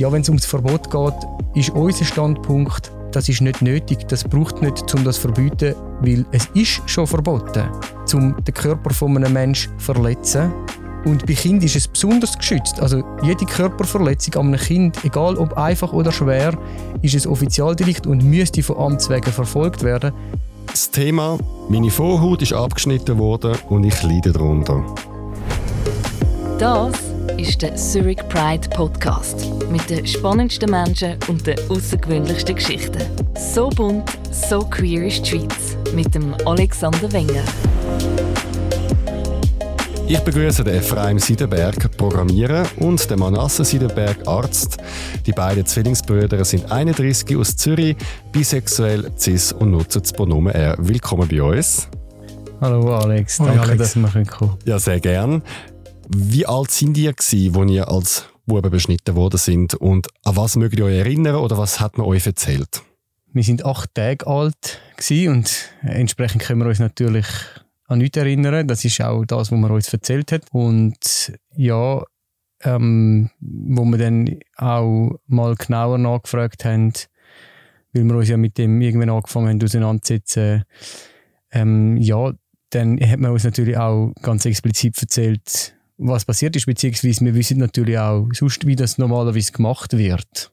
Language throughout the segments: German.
Ja, wenn es ums Verbot geht, ist unser Standpunkt, das ist nicht nötig, das braucht nicht, um das zu verbieten, weil es ist schon verboten, um den Körper von einem Menschen zu verletzen. Und bei Kindern ist es besonders geschützt. Also jede Körperverletzung an einem Kind, egal ob einfach oder schwer, ist ein Offizialdelikt und müsste von Amts wegen verfolgt werden. Das Thema «Meine Vorhaut ist abgeschnitten worden und ich leide darunter». Das ist der Zurich Pride Podcast mit den spannendsten Menschen und den außergewöhnlichsten Geschichten. So bunt, so queer ist die Schweiz mit dem Alexander Wenger. Ich begrüße den Ephraim Siedenberg, Programmierer, und den Manasse Siedenberg, Arzt. Die beiden Zwillingsbrüder sind 31 aus Zürich, bisexuell, cis und nutzen das Pronomen R. Willkommen bei uns. Hallo Alex, danke, Alex. dass wir kommen Ja, sehr gern. Wie alt sind ihr gewesen, als ihr als Buben beschnitten worden sind und an was mögt ihr euch erinnern oder was hat man euch erzählt? Wir sind acht Tage alt und entsprechend können wir uns natürlich an nichts erinnern. Das ist auch das, was man uns erzählt hat. Und ja, ähm, wo wir dann auch mal genauer nachgefragt haben, weil wir uns ja mit dem irgendwann angefangen haben auseinanderzusetzen, ähm, ja, dann hat man uns natürlich auch ganz explizit erzählt, was passiert ist, beziehungsweise wir wissen natürlich auch sonst, wie das normalerweise gemacht wird.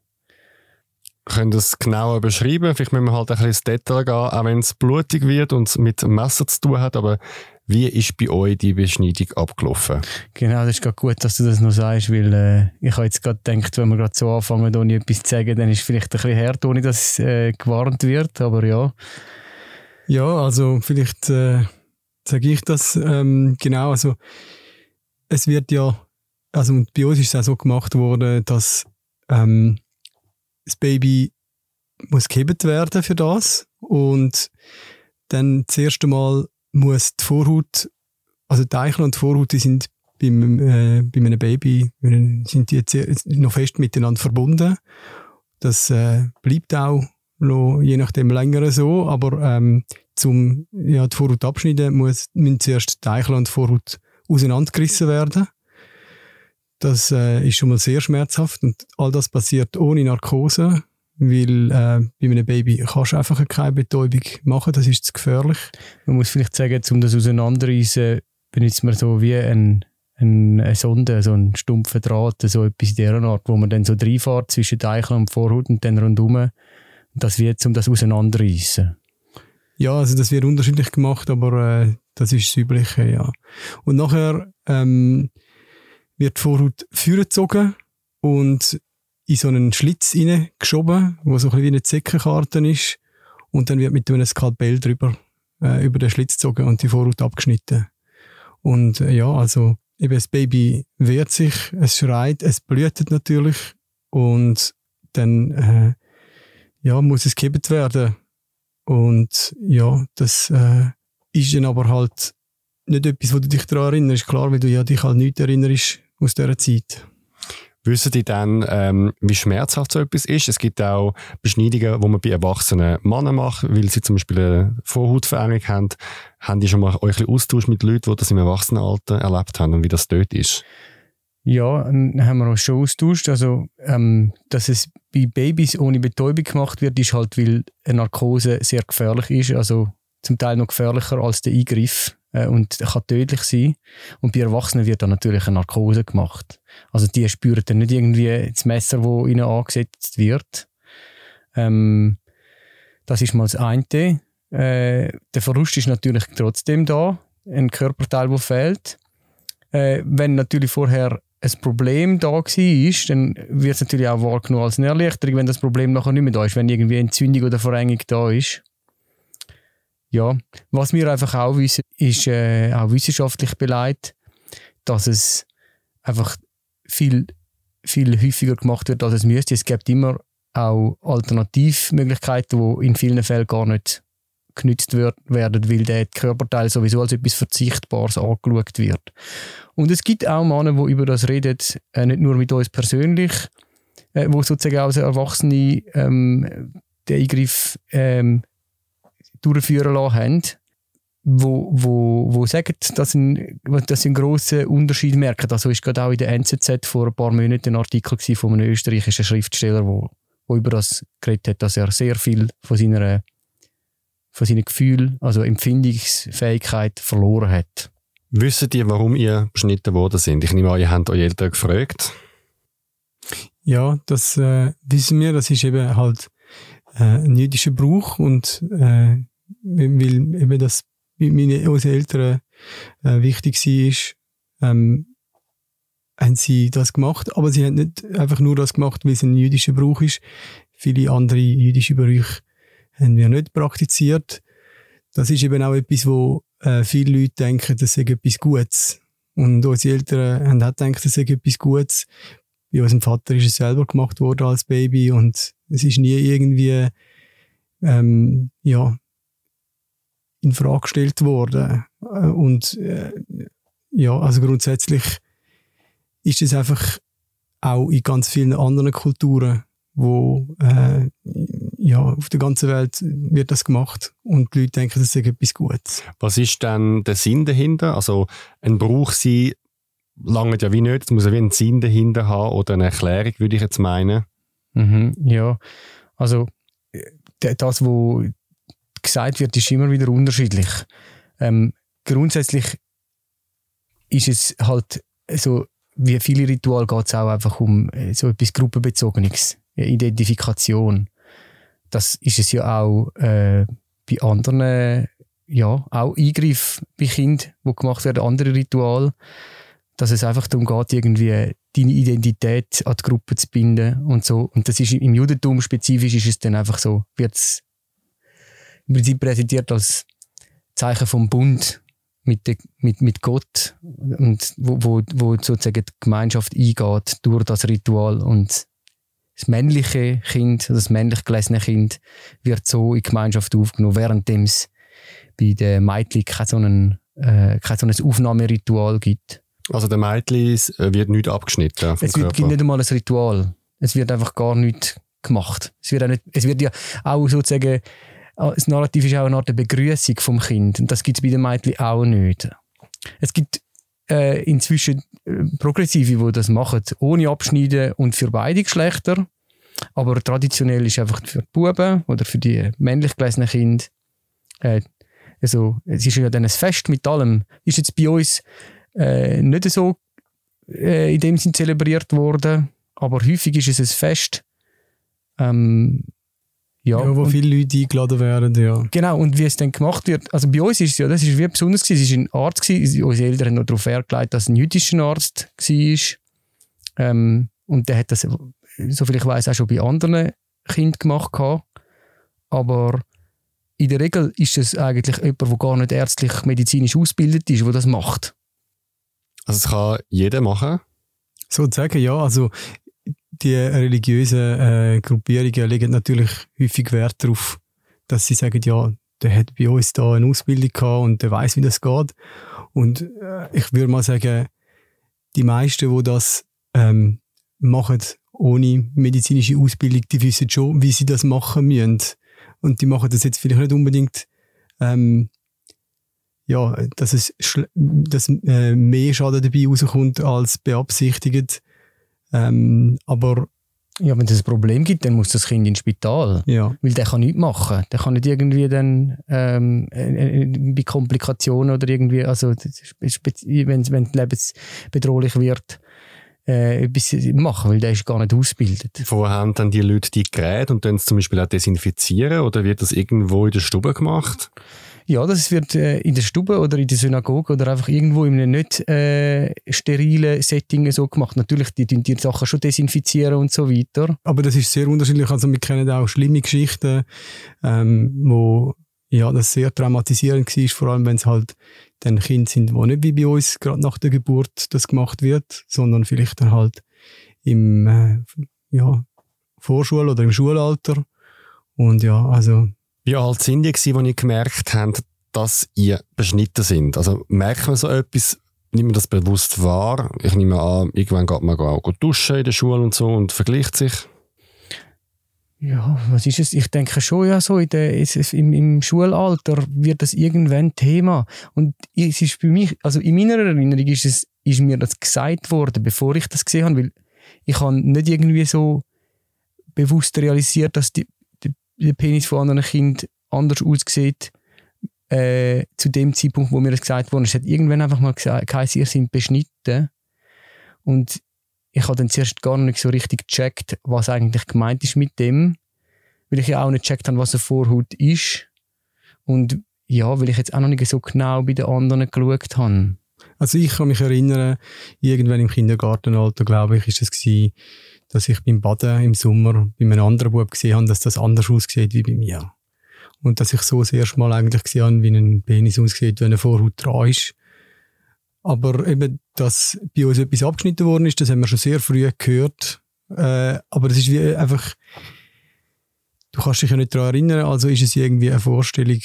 Könnt ihr es genauer beschreiben? Vielleicht müssen wir halt ein bisschen ins Detail gehen, auch wenn es blutig wird und es mit dem Messer zu tun hat, aber wie ist bei euch die Beschneidung abgelaufen? Genau, das ist gerade gut, dass du das noch sagst, weil äh, ich habe jetzt gerade gedacht, wenn wir gerade so anfangen, ohne etwas zu sagen, dann ist es vielleicht ein bisschen hart, ohne dass äh, gewarnt wird, aber ja. Ja, also vielleicht äh, sage ich das ähm, genau. Also es wird ja, also bei uns ist es auch so gemacht worden, dass ähm, das Baby muss gehebt werden für das und dann das erste Mal muss die Vorhaut, also die Eichel und die Vorhaut, die sind beim, äh, bei einem Baby sind die jetzt noch fest miteinander verbunden. Das äh, bleibt auch noch je nachdem länger so, aber ähm, zum ja, die Vorhaut abschneiden muss, müssen zuerst die Eichel und die Vorhaut auseinandergerissen werden. Das äh, ist schon mal sehr schmerzhaft und all das passiert ohne Narkose, weil äh, bei einem Baby kannst du einfach keine Betäubung machen, das ist zu gefährlich. Man muss vielleicht sagen, um das auseinanderreißen, benutzt man so wie ein, ein, eine Sonde, so einen stumpfen Draht, so etwas in dieser Art, wo man dann so reinfährt zwischen Eichel und Vorhaut und dann rundherum. Das wird, um das auseinanderreißen. Ja, also das wird unterschiedlich gemacht, aber äh, das ist das Übliche, ja. Und nachher ähm, wird die Vorhaut vorgezogen und in so einen Schlitz geschoben, wo so ein bisschen wie eine Zeckenkarte ist. Und dann wird mit einem Skalpell drüber, äh, über den Schlitz gezogen und die Vorhaut abgeschnitten. Und äh, ja, also eben das Baby wehrt sich, es schreit, es blutet natürlich und dann äh, ja, muss es gehebt werden. Und ja, das äh, ist dann aber halt nicht etwas, wo du dich daran erinnerst. Klar, weil du ja dich halt nicht erinnerst aus dieser Zeit. Wissen die dann, ähm, wie schmerzhaft so etwas ist? Es gibt auch Beschneidungen, die man bei erwachsenen Männern macht, weil sie zum Beispiel eine Vorhautverengung haben. Haben die schon mal euch ein bisschen Austausch mit Leuten, die das im Erwachsenenalter erlebt haben und wie das dort ist? Ja, dann haben wir uns schon austauscht. Also, ähm, dass es bei Babys ohne Betäubung gemacht wird, ist halt, weil eine Narkose sehr gefährlich ist. Also zum Teil noch gefährlicher als der Eingriff äh, und kann tödlich sein. Und bei Erwachsenen wird dann natürlich eine Narkose gemacht. Also die spüren dann nicht irgendwie das Messer, das ihnen angesetzt wird. Ähm, das ist mal das eine. Äh, der Verlust ist natürlich trotzdem da, ein Körperteil, der fehlt. Äh, wenn natürlich vorher ein Problem da war, dann wird es natürlich auch wahrgenommen als eine Erleichterung, wenn das Problem nachher nicht mehr da ist, wenn irgendwie Entzündung oder Verengung da ist. Ja, was wir einfach auch wissen, ist äh, auch wissenschaftlich beleidigt, dass es einfach viel, viel häufiger gemacht wird, als es müsste. Es gibt immer auch Alternativmöglichkeiten, die in vielen Fällen gar nicht genützt wird, werden, weil der Körperteil sowieso als etwas Verzichtbares angeschaut wird. Und es gibt auch Männer, die über das reden, äh, nicht nur mit uns persönlich, äh, wo sozusagen als Erwachsene ähm, den Eingriff ähm, durchführen lassen haben. wo, wo, wo sagen, dass sie, dass einen grossen Unterschied merken. Also ist gerade auch in der NZZ vor ein paar Monaten ein Artikel von einem österreichischen Schriftsteller, wo, wo über das geredet hat, dass er sehr viel von seiner von seinen Gefühlen, also Empfindungsfähigkeit verloren hat. Wissen ihr, warum ihr beschnitten worden sind? Ich nehme an, ihr habt eure Eltern gefragt. Ja, das äh, wissen wir. Das ist eben halt äh, ein jüdischer Brauch und äh, weil eben das meine, unsere Eltern äh, wichtig war, ähm, haben sie das gemacht. Aber sie haben nicht einfach nur das gemacht, weil es ein jüdischer Brauch ist. Viele andere jüdische Brüche haben wir nicht praktiziert. Das ist eben auch etwas, wo äh, viele Leute denken, das sei etwas Gutes. Und unsere Eltern haben auch gedacht, das sei etwas Gutes. Bei unserem Vater ist es selber gemacht worden als Baby und es ist nie irgendwie ähm, ja, in Frage gestellt worden. Äh, und äh, ja, also grundsätzlich ist es einfach auch in ganz vielen anderen Kulturen, wo äh, ja, auf der ganzen Welt wird das gemacht und die Leute denken, das ist etwas Gutes. Was ist denn der Sinn dahinter? Also ein Brauch sein lange ja wie nicht, es muss ja wie einen Sinn dahinter haben oder eine Erklärung, würde ich jetzt meinen. Mhm, ja, also das, was gesagt wird, ist immer wieder unterschiedlich. Ähm, grundsätzlich ist es halt so, wie viele Rituale geht es auch einfach um äh, so etwas Gruppenbezogenes, Identifikation. Das ist es ja auch äh, bei anderen, ja, auch Eingriff bei Kindern, die gemacht werden, andere Rituale, dass es einfach darum geht, irgendwie deine Identität an die Gruppe zu binden und so. Und das ist im Judentum spezifisch ist es dann einfach so, wird es im Prinzip präsentiert als Zeichen vom Bund mit, de, mit, mit Gott und wo, wo, wo sozusagen die Gemeinschaft eingeht durch das Ritual und das männliche Kind, also das männlich gelesene Kind wird so in die Gemeinschaft aufgenommen, während es bei den Mädchen kein so, ein, äh, kein so ein Aufnahmeritual gibt. Also der Mädchen äh, wird nicht abgeschnitten Es wird, gibt nicht einmal ein Ritual. Es wird einfach gar nichts gemacht. Es wird, auch nicht, es wird ja auch sozusagen das Narrativ ist auch eine Art Begrüßung vom Kind. Und das gibt es bei den Mädchen auch nicht. Es gibt äh, inzwischen äh, Progressive, die das machen, ohne Abschneiden und für beide Geschlechter. Aber traditionell ist einfach für die Buben oder für die männlich gelesenen Kinder. Äh, also, es ist ja dann ein Fest mit allem. Ist jetzt bei uns äh, nicht so äh, in dem Sinn zelebriert worden, aber häufig ist es ein Fest. Ähm, ja, ja wo viele Leute eingeladen werden, ja. Genau, und wie es dann gemacht wird, also bei uns ist es ja, das ist wie besonders gewesen, es war ein Arzt, gewesen, unsere Eltern haben noch darauf hergelegt, dass es ein jüdischer Arzt war. Ähm, und der hat das, soviel ich weiß, auch schon bei anderen Kindern gemacht. Gehabt. Aber in der Regel ist es eigentlich jemand, der gar nicht ärztlich medizinisch ausgebildet ist, der das macht. Also es kann jeder machen? Sozusagen, ja. Also die religiösen äh, Gruppierungen legen natürlich häufig Wert darauf, dass sie sagen, ja, der hat bei uns da eine Ausbildung gehabt und der weiß, wie das geht. Und äh, ich würde mal sagen, die meisten, die das ähm, machen, ohne medizinische Ausbildung, die wissen schon, wie sie das machen müssen. Und die machen das jetzt vielleicht nicht unbedingt, ähm, ja, dass es dass, äh, mehr Schaden dabei rauskommt als beabsichtigt. Ähm, aber ja, wenn es ein Problem gibt, dann muss das Kind ins Spital. Ja. Weil der kann nichts machen. Der kann nicht irgendwie dann ähm, äh, äh bei Komplikationen oder irgendwie, also wenn, wenn lebensbedrohlich wird, äh, etwas machen, weil der ist gar nicht ausgebildet. Vorher haben dann die Leute die Geräte und dann zum Beispiel auch desinfizieren oder wird das irgendwo in der Stube gemacht? Ja, das wird äh, in der Stube oder in der Synagoge oder einfach irgendwo in einem nicht äh, sterilen Setting so gemacht. Natürlich, die, die, Sachen schon desinfizieren und so weiter. Aber das ist sehr unterschiedlich. Also wir kennen auch schlimme Geschichten, ähm, wo ja, das sehr traumatisierend war, vor allem wenn es halt dann Kinder sind, die nicht wie bei uns gerade nach der Geburt das gemacht wird, sondern vielleicht dann halt im äh, ja, Vorschul- oder im Schulalter. Und ja, also wie alt sind die, als ihr gemerkt habt, dass ihr beschnitten sind? Also merkt man so etwas, nimmt man das bewusst wahr? Ich nehme an, irgendwann geht man auch duschen in der Schule und so und vergleicht sich. Ja, was ist es? Ich denke schon, ja, so in der, im, im Schulalter wird das irgendwann Thema. Und es ist für mich, also in meiner Erinnerung ist, es, ist mir das gesagt worden, bevor ich das gesehen habe, weil ich habe nicht irgendwie so bewusst realisiert, dass die, der Penis von anderen Kind anders aussieht äh, zu dem Zeitpunkt, wo mir das gesagt wurde. Es hat irgendwann einfach mal gesagt, ihr sind beschnitten. Und ich habe dann zuerst gar nicht so richtig gecheckt, was eigentlich gemeint ist mit dem, weil ich ja auch nicht gecheckt habe, was eine Vorhaut ist. Und ja, weil ich jetzt auch noch nicht so genau bei den anderen geschaut habe. Also ich kann mich erinnern, irgendwann im Kindergartenalter, glaube ich, ist es gewesen, dass ich beim Baden im Sommer bei einem anderen Bub gesehen habe, dass das anders aussieht wie bei mir. Und dass ich so das erste Mal eigentlich gesehen habe, wie ein Penis aussieht, wenn eine Vorhaut dran ist. Aber eben, dass bei uns etwas abgeschnitten worden ist, das haben wir schon sehr früh gehört. Äh, aber das ist wie einfach, du kannst dich ja nicht daran erinnern, also ist es irgendwie eine Vorstellung,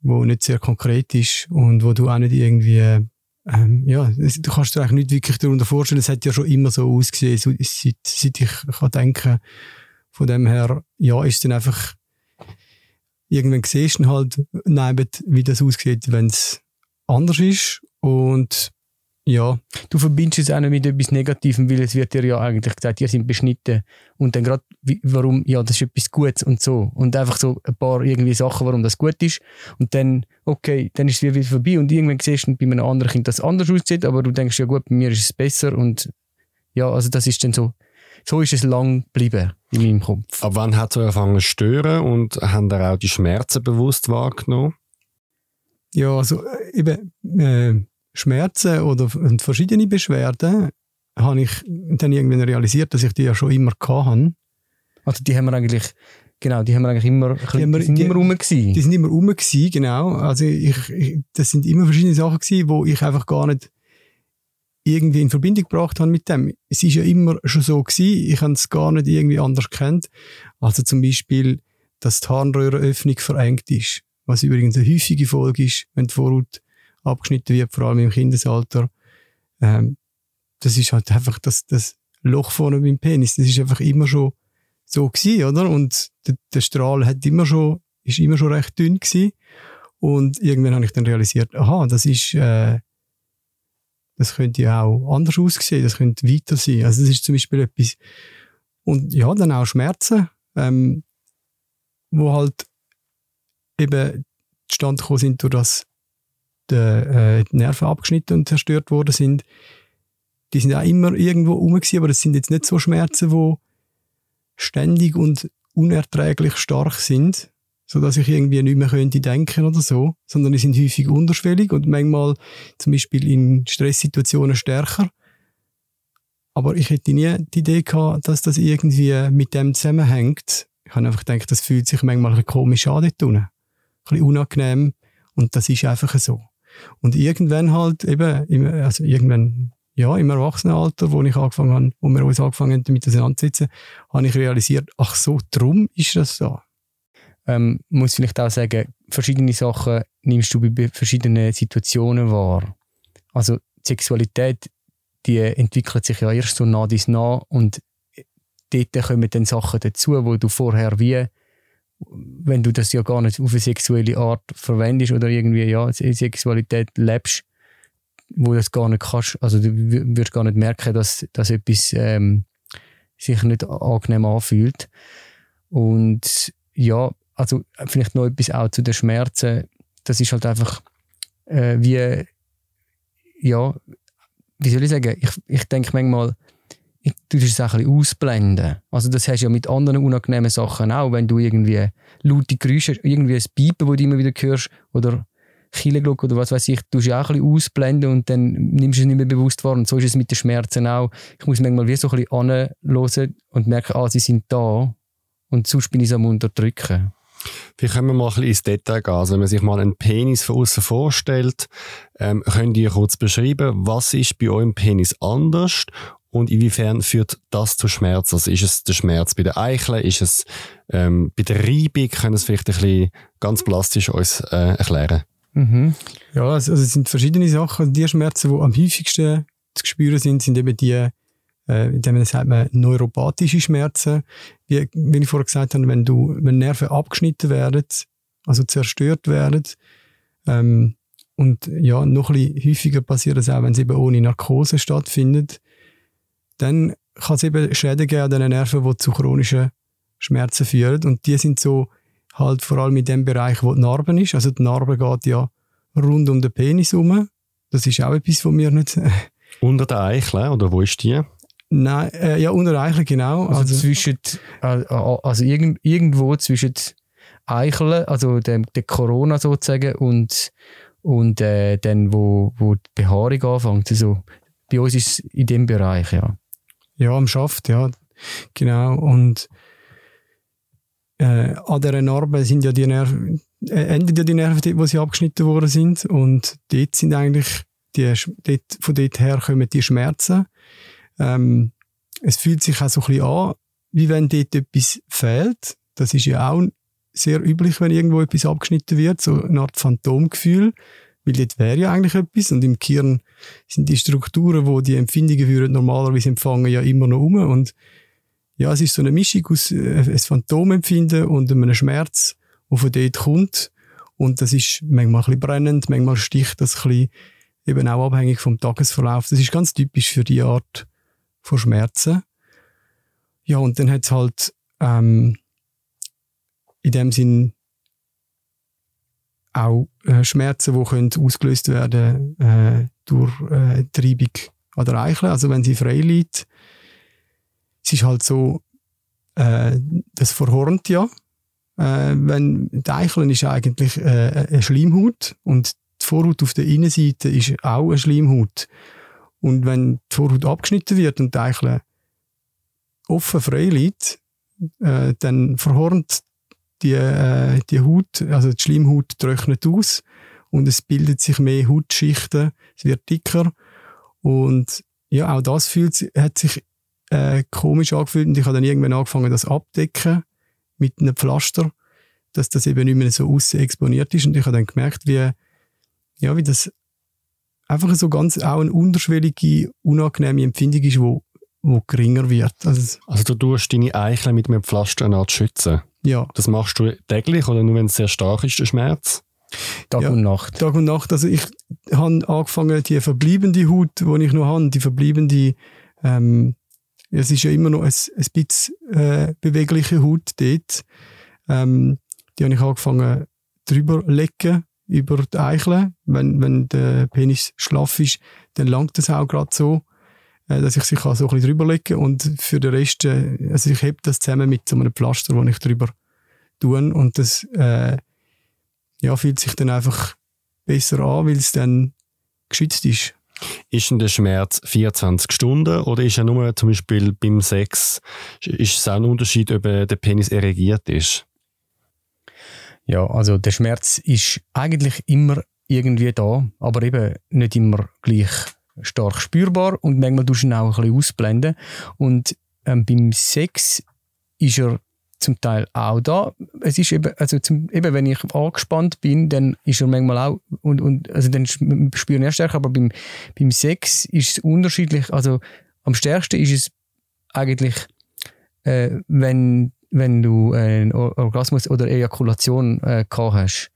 die nicht sehr konkret ist und wo du auch nicht irgendwie, ähm, ja, du kannst dir eigentlich nicht wirklich darunter vorstellen, es hat ja schon immer so ausgesehen, so, seit, seit ich kann denken, von dem her, ja, ist dann einfach, irgendwann siehst du halt neben, wie das aussieht, wenn es anders ist. Und ja. Du verbindest es auch nicht mit etwas Negativem, weil es wird dir ja eigentlich gesagt, ihr sind beschnitten. Und dann gerade, warum, ja, das ist etwas Gutes und so. Und einfach so ein paar irgendwie Sachen, warum das gut ist. Und dann, okay, dann ist es wieder vorbei. Und irgendwann siehst du bei einem anderen Kind, das anders aussieht, aber du denkst, ja gut, bei mir ist es besser. Und ja, also das ist dann so, so ist es lang geblieben in meinem Kopf. Aber wann hat es angefangen zu stören und haben ihr auch die Schmerzen bewusst wahrgenommen? Ja, also äh, eben, äh, Schmerzen oder verschiedene Beschwerden habe ich dann irgendwann realisiert, dass ich die ja schon immer hatte. Also die haben wir eigentlich, genau, die haben wir eigentlich immer, die, wir, die sind immer rum gewesen. Die sind immer rum gewesen, genau. Also ich, ich, das sind immer verschiedene Sachen gewesen, wo ich einfach gar nicht irgendwie in Verbindung gebracht habe mit dem. Es ist ja immer schon so gewesen, ich habe es gar nicht irgendwie anders kennt. Also zum Beispiel, dass die Harnröhrenöffnung verengt ist. Was übrigens eine häufige Folge ist, wenn die Vorhaut abgeschnitten wird, vor allem im Kindesalter. Ähm, das ist halt einfach das, das Loch vorne beim Penis. Das ist einfach immer schon so gewesen, oder? Und der, der Strahl hat immer schon, ist immer schon recht dünn gewesen. Und irgendwann habe ich dann realisiert, aha, das ist, äh, das könnte ja auch anders aussehen, das könnte weiter sein. Also das ist zum Beispiel etwas, und ja, dann auch Schmerzen, ähm, wo halt eben zustande gekommen sind durch das äh, die Nerven abgeschnitten und zerstört worden sind, die sind auch immer irgendwo rum gewesen, aber das sind jetzt nicht so Schmerzen, die ständig und unerträglich stark sind, so dass ich irgendwie nicht mehr könnte denken oder so, sondern die sind häufig unterschwellig und manchmal zum Beispiel in Stresssituationen stärker. Aber ich hätte nie die Idee gehabt, dass das irgendwie mit dem zusammenhängt. Ich habe einfach gedacht, das fühlt sich manchmal ein komisch an dort unten. Ein bisschen unangenehm. Und das ist einfach so. Und irgendwann halt eben, also irgendwann, ja, im Erwachsenenalter, wo ich angefangen habe, wo wir uns angefangen haben, damit auseinanderzusetzen, habe ich realisiert, ach so, drum ist das so. Ähm, muss vielleicht auch sagen, verschiedene Sachen nimmst du bei verschiedenen Situationen wahr. Also die Sexualität, die entwickelt sich ja erst so nah dies nah und dort kommen dann Sachen dazu, wo du vorher wie wenn du das ja gar nicht auf eine sexuelle Art verwendest oder irgendwie ja Sexualität lebst, wo du das gar nicht kannst, also du wirst gar nicht merken, dass, dass etwas ähm, sich nicht angenehm anfühlt. Und ja, also vielleicht noch etwas auch zu den Schmerzen. Das ist halt einfach äh, wie, ja, wie soll ich sagen, ich, ich denke manchmal, du es auch ein ausblenden. Also das hast du ja mit anderen unangenehmen Sachen auch, wenn du irgendwie laute Geräusche, irgendwie ein Piepen, das du immer wieder hörst, oder Killenglock oder was weiß ich, du ja auch ein ausblenden und dann nimmst du es nicht mehr bewusst wahr. Und so ist es mit den Schmerzen auch. Ich muss manchmal wie so ein bisschen und merken, ah, sie sind da. Und sonst bin ich es am Unterdrücken. Wie können wir mal ein bisschen ins Detail gehen? Also wenn man sich mal einen Penis von außen vorstellt, ähm, könnt ihr kurz beschreiben, was ist bei eurem Penis anders und inwiefern führt das zu Schmerz? Also ist es der Schmerz bei der Eichel? Ist es ähm, bei der Reibung? Können Sie es vielleicht ein bisschen ganz plastisch uns äh, erklären? Mhm. Ja, also, also, es sind verschiedene Sachen. Die Schmerzen, die am häufigsten zu spüren sind, sind eben die äh, in dem sagt man neuropathische Schmerzen. Wie, wie ich vorher gesagt habe, wenn, du, wenn Nerven abgeschnitten werden, also zerstört werden, ähm, und ja, noch ein bisschen häufiger passiert es auch, wenn es eben ohne Narkose stattfindet, dann kann es eben Schäden geben an den Nerven, die zu chronischen Schmerzen führen. Und die sind so halt vor allem in dem Bereich, wo die Narbe ist. Also die Narbe geht ja rund um den Penis herum. Das ist auch etwas, was wir nicht... unter der Eichel, oder wo ist die? Nein, äh, ja, unter der Eichel, genau. Also, also zwischen, äh, also irgend, irgendwo zwischen Eichel, also der, der Corona sozusagen, und, und äh, dann, wo, wo die Behaarung anfängt. Also, bei uns ist es in dem Bereich, ja. Ja, am Schaft, ja. Genau. Und äh, an dieser Narbe sind ja die Nerven, äh, enden ja die Nerven dort, wo sie abgeschnitten worden sind. Und dort sind eigentlich die, dort, von dort her kommen die Schmerzen. Ähm, es fühlt sich auch so ein bisschen an, wie wenn dort etwas fehlt. Das ist ja auch sehr üblich, wenn irgendwo etwas abgeschnitten wird, so eine Art Phantomgefühl, weil dort wäre ja eigentlich etwas und im Gehirn sind die Strukturen, wo die Empfindungen würden normalerweise empfangen, ja immer noch um und ja, es ist so eine Mischung aus äh, einem Phantomempfinden und einem Schmerz, der von dort kommt. Und das ist manchmal ein bisschen brennend, manchmal sticht das ein bisschen, eben auch abhängig vom Tagesverlauf. Das ist ganz typisch für die Art von Schmerzen. Ja, und dann hat es halt ähm, in dem Sinn auch äh, Schmerzen, die können ausgelöst werden äh, durch äh, Treibung an der Eichel. Also wenn sie frei liegt, es ist halt so, äh, das verhornt ja. Äh, wenn, die Eichel ist eigentlich äh, eine Schleimhaut und die Vorhaut auf der Innenseite ist auch eine Schleimhaut. Und wenn die Vorhaut abgeschnitten wird und die Eichel offen frei liegt, äh, dann verhornt die, äh, die Haut, also die Schleimhaut trocknet aus und es bildet sich mehr Hautschichten, es wird dicker und ja, auch das fühlt, hat sich äh, komisch angefühlt und ich habe dann irgendwann angefangen, das abdecken mit einem Pflaster, dass das eben nicht mehr so außen exponiert ist und ich habe dann gemerkt, wie, ja, wie das einfach so ganz auch eine unterschwellige, unangenehme Empfindung ist, wo, wo geringer wird. Also, also du tust deine Eichel mit einem Pflaster schützen? Ja. Das machst du täglich oder nur wenn es sehr stark ist, der Schmerz? Tag ja, und Nacht. Tag und Nacht. Also ich habe angefangen, die verbleibende Haut, die ich noch habe, die verbleibende ähm, es ist ja immer noch ein, ein bisschen äh, bewegliche Haut dort. Ähm, die habe ich angefangen drüber legen, über die Eichel. Wenn, wenn der Penis schlaff ist, dann langt das auch gerade so, dass ich sich so ein bisschen drüber lege und für den Rest, äh, also ich heb das zusammen mit so einem Pflaster, wo ich drüber tue und das äh, ja, fühlt sich dann einfach besser an, weil es dann geschützt ist. Ist denn der Schmerz 24 Stunden oder ist er nur zum Beispiel beim Sex, ist es auch ein Unterschied, ob der Penis erregiert ist? Ja, also der Schmerz ist eigentlich immer irgendwie da, aber eben nicht immer gleich stark spürbar und manchmal tust du ihn auch ein bisschen ausblenden. Und ähm, beim Sex ist er zum Teil auch da. Es ist eben, also zum, eben, wenn ich angespannt bin, dann ist er manchmal auch, und, und, also dann spüre ich stärker, aber beim, beim Sex ist es unterschiedlich. Also am stärksten ist es eigentlich, äh, wenn, wenn du einen Orgasmus oder Ejakulation äh, gehabt hast.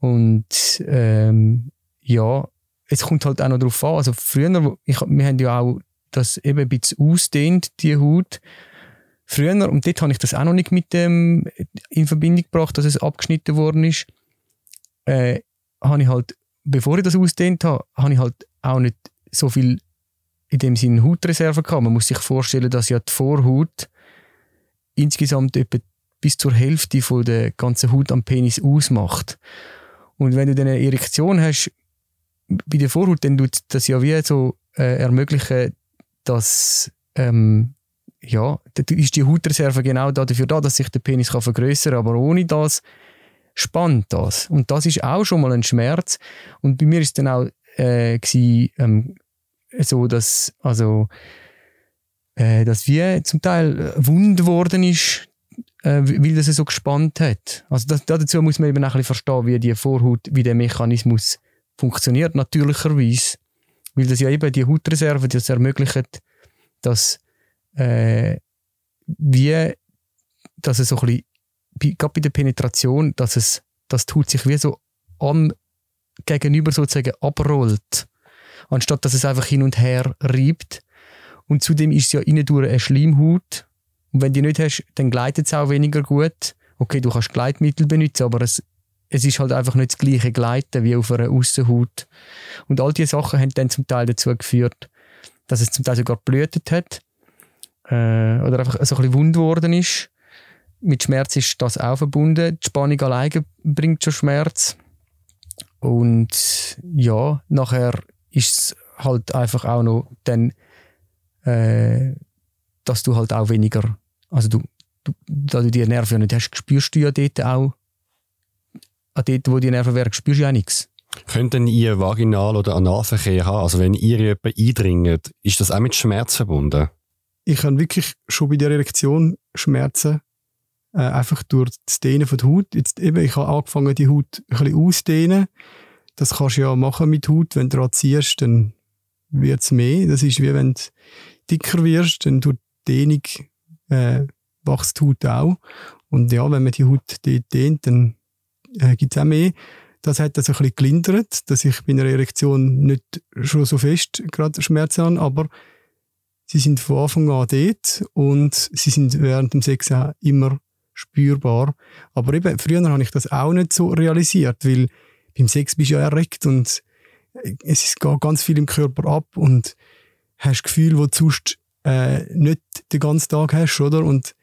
Und ähm, ja, es kommt halt auch noch darauf an. Also früher, ich, wir haben ja auch das eben ein bisschen ausdehnt, die Haut früher, und dort habe ich das auch noch nicht mit dem in Verbindung gebracht, dass es abgeschnitten worden ist, äh, habe ich halt, bevor ich das ausdehnt habe, habe ich halt auch nicht so viel in dem Sinne Hautreserve gehabt. Man muss sich vorstellen, dass ja die Vorhaut insgesamt etwa bis zur Hälfte von der ganzen Haut am Penis ausmacht. Und wenn du dann eine Erektion hast bei der Vorhaut, dann tut das ja wie so äh, ermöglichen, dass ähm, ja, ist die Hautreserve genau dafür da, dass sich der Penis kann vergrößern kann, aber ohne das spannt das. Und das ist auch schon mal ein Schmerz. Und bei mir ist dann auch äh, gewesen, ähm, so, dass, also, äh, dass wie zum Teil äh, wund worden ist, äh, weil das so gespannt hat. Also das, dazu muss man eben auch ein bisschen verstehen, wie die Vorhaut, wie der Mechanismus funktioniert, natürlicherweise. Weil das ja eben die Hautreserve, das ermöglicht, dass äh, wie, dass es so ein bisschen, bei- gerade bei der Penetration, dass es, das tut sich wie so am Gegenüber sozusagen abrollt, anstatt dass es einfach hin und her reibt. Und zudem ist es ja innen durch eine Schleimhaut. Und wenn die nicht hast, dann gleitet es auch weniger gut. Okay, du kannst Gleitmittel benutzen, aber es, es ist halt einfach nicht das gleiche Gleiten wie auf einer Aussenhaut. Und all diese Sachen haben dann zum Teil dazu geführt, dass es zum Teil sogar geblutet hat äh, oder einfach so ein bisschen wund geworden ist. Mit Schmerz ist das auch verbunden. Die Spannung alleine bringt schon Schmerz. Und ja, nachher ist es halt einfach auch noch dann, äh, dass du halt auch weniger, also du, du da du die Nerven ja nicht hast, spürst du ja dort auch, an dort, wo die Nerven wären, spürst du ja nichts. Könnt denn ihr Vaginal- oder Analverkehr haben? Also wenn ihr in jemanden eindringt, ist das auch mit Schmerz verbunden? Ich habe wirklich schon bei der Erektion Schmerzen, äh, einfach durch das Dehnen von der Haut. Jetzt eben, ich habe angefangen, die Haut ein bisschen auszudehnen. Das kannst du ja machen mit Haut. Wenn du daran ziehst, dann wird es mehr. Das ist wie wenn du dicker wirst, dann durch die Dehnung äh, wächst die Haut auch. Und ja, wenn man die Haut dort dehnt, dann äh, gibt es auch mehr. Das hat das ein bisschen gelindert, dass ich bei einer Erektion nicht schon so fest gerade Schmerzen habe, aber sie sind von Anfang an dort und sie sind während dem Sex auch immer spürbar. Aber eben, früher habe ich das auch nicht so realisiert, weil beim Sex bist du ja erregt und es ist ganz viel im Körper ab und hast Gefühle, die du sonst äh, nicht den ganzen Tag hast, oder? Und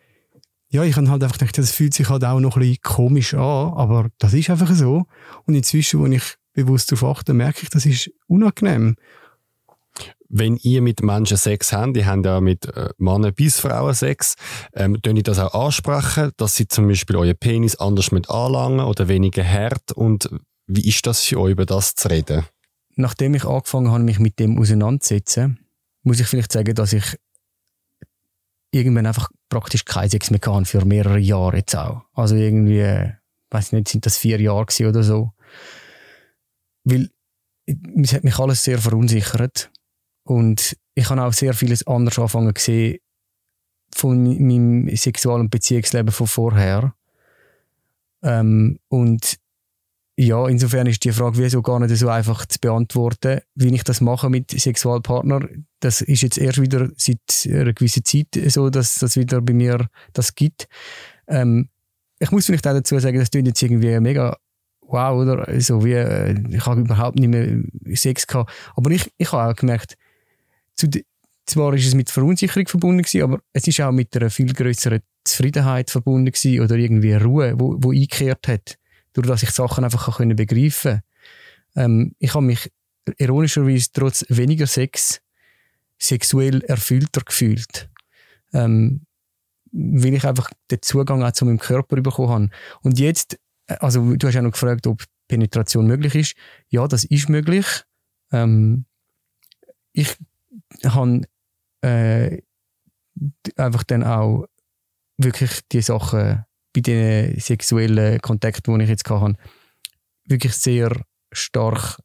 ja, ich habe halt einfach gedacht, das fühlt sich halt auch noch ein bisschen komisch an, aber das ist einfach so. Und inzwischen, wo ich bewusst darauf achte, merke ich, das ist unangenehm. Wenn ihr mit Menschen Sex habt, die haben ja mit äh, Männern bis Frauen Sex, ähm, ihr das auch ansprechen, dass sie zum Beispiel euren Penis anders mit anlangen oder weniger hart und wie ist das für euch, über das zu reden? Nachdem ich angefangen habe, mich mit dem auseinanderzusetzen, muss ich vielleicht sagen, dass ich irgendwann einfach praktisch keinen Sex mehr hatte für mehrere Jahre jetzt auch. Also irgendwie, äh, weiß nicht, sind das vier Jahre oder so. Weil es hat mich alles sehr verunsichert und ich habe auch sehr vieles anders angefangen gesehen von meinem und Beziehungsleben von vorher. Ähm, und ja, insofern ist die Frage wieso gar nicht so einfach zu beantworten, wie ich das mache mit Sexualpartner. Das ist jetzt erst wieder seit einer gewissen Zeit so, dass das wieder bei mir das gibt. Ähm, ich muss vielleicht auch dazu sagen, das klingt jetzt irgendwie mega wow, oder? So wie, äh, ich habe überhaupt nicht mehr Sex gehabt. Aber ich, ich habe auch gemerkt, de, zwar ist es mit Verunsicherung verbunden gewesen, aber es ist auch mit einer viel größeren Zufriedenheit verbunden gewesen oder irgendwie Ruhe, wo, wo eingekehrt hat durch dass ich Sachen einfach können begreifen ähm, Ich habe mich ironischerweise trotz weniger Sex sexuell erfüllter gefühlt. Ähm, weil ich einfach den Zugang auch zu meinem Körper bekommen habe. Und jetzt, äh, also du hast ja noch gefragt, ob Penetration möglich ist. Ja, das ist möglich. Ähm, ich habe äh, einfach dann auch wirklich die Sachen bei den sexuellen Kontakten, die ich jetzt hatte, wirklich sehr stark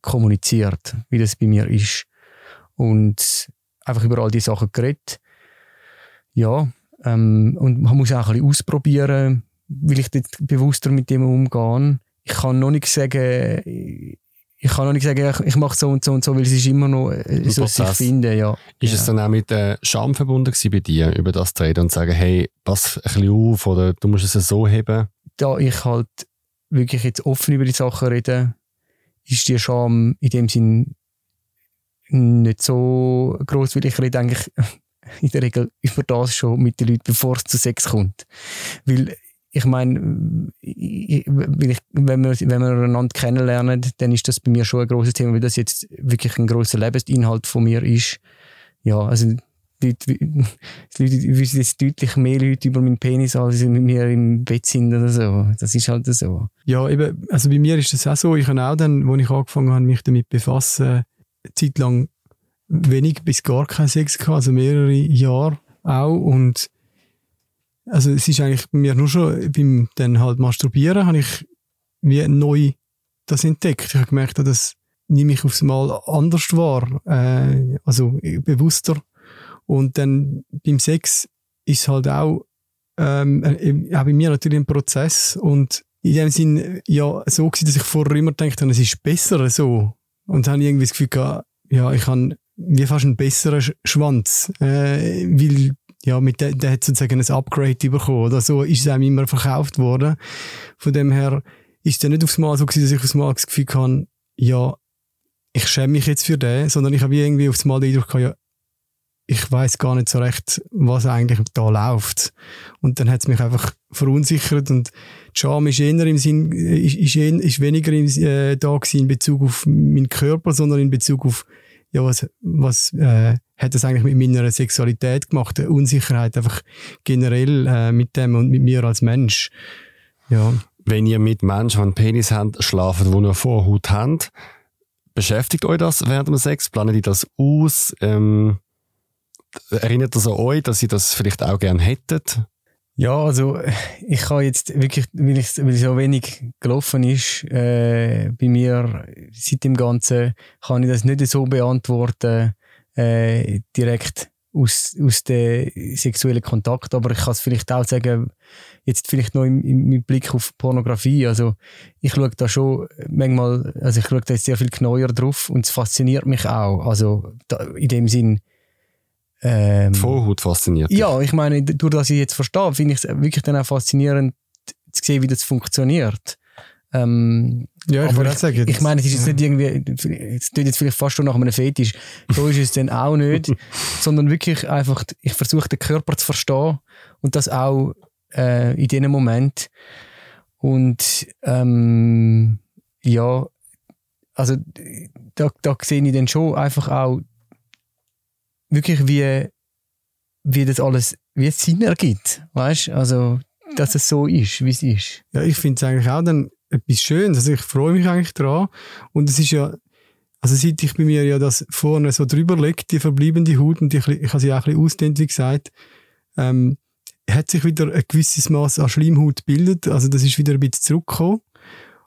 kommuniziert, wie das bei mir ist. Und einfach über all die Sachen geredet. Ja, ähm, und man muss auch ein bisschen ausprobieren, will ich dort bewusster mit dem umgehen. Ich kann noch nicht sagen, ich kann noch nicht sagen, ich, ich mache so und so und so, weil es ist immer noch äh, so, was ich finde, ja. Ist ja. es dann auch mit äh, Scham verbunden bei dir, über das zu reden und zu sagen, hey, pass ein bisschen auf oder du musst es so heben? da ich halt wirklich jetzt offen über die Sachen rede, ist die Scham in dem Sinn nicht so groß, weil ich rede eigentlich in der Regel über das schon mit den Leuten, bevor es zu Sex kommt. Weil ich meine, wenn, wir, wenn wir einander kennenlernen, dann ist das bei mir schon ein großes Thema, weil das jetzt wirklich ein großer Lebensinhalt von mir ist. Ja, also Leute, wissen jetzt deutlich mehr Leute über meinen Penis, als sie mit mir im Bett sind oder so. Das ist halt so. Ja, eben, also bei mir ist das auch so. Ich habe auch dann, als ich angefangen habe, mich damit befassen, eine Zeit lang wenig bis gar keinen Sex gehabt, also mehrere Jahre auch. Und also es ist eigentlich bei mir nur schon beim dann halt Masturbieren, habe ich wie neu das entdeckt. Ich habe gemerkt, das nehme ich aufs Mal anders wahr, äh, also bewusster. Und dann beim Sex ist halt auch, ähm, äh, auch bei mir natürlich ein Prozess und in dem Sinn ja so gewesen, dass ich vorher immer gedacht habe, es ist besser so. Und dann habe ich irgendwie das Gefühl gehabt, ja, ich habe wie fast einen besseren Schwanz, äh, weil ja, mit der, der hat sozusagen ein Upgrade bekommen oder so ist es einem immer verkauft worden. Von dem her ist es nicht aufs Mal so gewesen, dass ich aufs Mal das Gefühl hatte, ja, ich schäme mich jetzt für den, sondern ich habe irgendwie aufs Mal den Eindruck gehabt, ja, ich weiß gar nicht so recht, was eigentlich da läuft. Und dann hat es mich einfach verunsichert und Scham ist eher im Sinn, ist, ist, ist weniger im, äh, da gewesen in Bezug auf meinen Körper, sondern in Bezug auf, ja, was, was äh, hat das eigentlich mit meiner Sexualität gemacht? Eine Unsicherheit einfach generell äh, mit dem und mit mir als Mensch. Ja. Wenn ihr mit Menschen, die einen Penis haben, schlafen, die eine Vorhaut haben, beschäftigt euch das während dem Sex? Planen die das aus? Ähm erinnert das an euch, dass ihr das vielleicht auch gerne hättet? Ja, also ich kann jetzt wirklich, weil, ich, weil so wenig gelaufen ist äh, bei mir seit dem Ganzen, kann ich das nicht so beantworten, äh, direkt aus, aus dem sexuellen Kontakt, aber ich kann es vielleicht auch sagen, jetzt vielleicht noch im, im Blick auf Pornografie, also ich schaue da schon manchmal, also ich schaue da jetzt sehr viel genauer drauf und es fasziniert mich auch, also da, in dem Sinn, ähm, die Vorhaut fasziniert dich. Ja, ich meine, durch das ich jetzt verstehe, finde ich es wirklich dann auch faszinierend zu sehen, wie das funktioniert. Ähm, ja, ich würde auch sagen. Ich meine, es ist jetzt nicht irgendwie, es tut jetzt vielleicht fast schon nach einem Fetisch. So ist es dann auch nicht, sondern wirklich einfach, ich versuche den Körper zu verstehen und das auch äh, in diesem Moment. Und ähm, ja, also da, da sehe ich dann schon einfach auch wirklich wie, wie das alles, wie es Sinn ergibt. Weißt Also, dass es so ist, wie es ist. Ja, ich finde es eigentlich auch dann etwas Schönes. Also, ich freue mich eigentlich dran. Und es ist ja, also seit ich bei mir ja das vorne so drüber legt, die verbleibende Haut, und ich, ich habe sie auch ein bisschen ausdehnt, wie gesagt, ähm, hat sich wieder ein gewisses Maß an Schleimhaut gebildet. Also, das ist wieder ein bisschen zurückgekommen.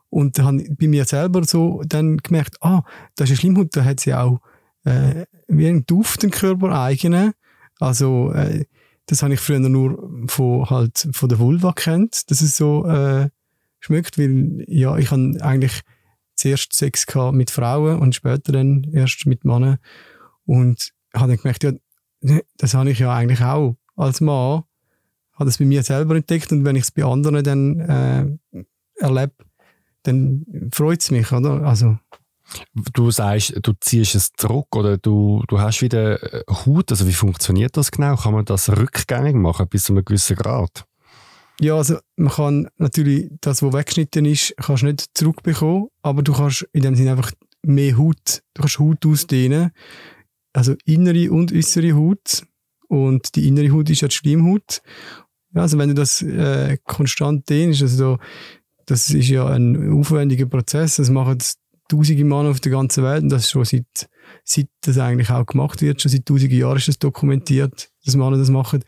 Und dann habe ich bei mir selber so dann gemerkt, ah, das ist eine Schleimhaut, da hat sie auch äh, wie ein Duft im Körper eigene. Also äh, das habe ich früher nur von halt von der Vulva kennt, dass es so äh, schmeckt, weil ja ich habe eigentlich zuerst Sex gehabt mit Frauen und später dann erst mit Männern und habe dann gemerkt, ja, das habe ich ja eigentlich auch als Mann, habe das bei mir selber entdeckt und wenn ich es bei anderen dann äh, erlebe, dann freut es mich, oder? Also Du sagst, du ziehst es zurück oder du, du hast wieder äh, Haut. Also wie funktioniert das genau? Kann man das rückgängig machen bis zu einem gewissen Grad? Ja, also man kann natürlich das, was weggeschnitten ist, kannst nicht zurückbekommen, aber du kannst in dem Sinne einfach mehr Haut, du kannst Haut ausdehnen, also innere und äußere Haut. Und die innere Haut ist ja die Schleimhaut. Ja, also wenn du das äh, konstant dehnst, also das ist ja ein aufwendiger Prozess, das machen tausende Männer auf der ganzen Welt und das schon seit, seit das eigentlich auch gemacht wird, schon seit tausenden Jahren ist das dokumentiert, dass Männer das machen,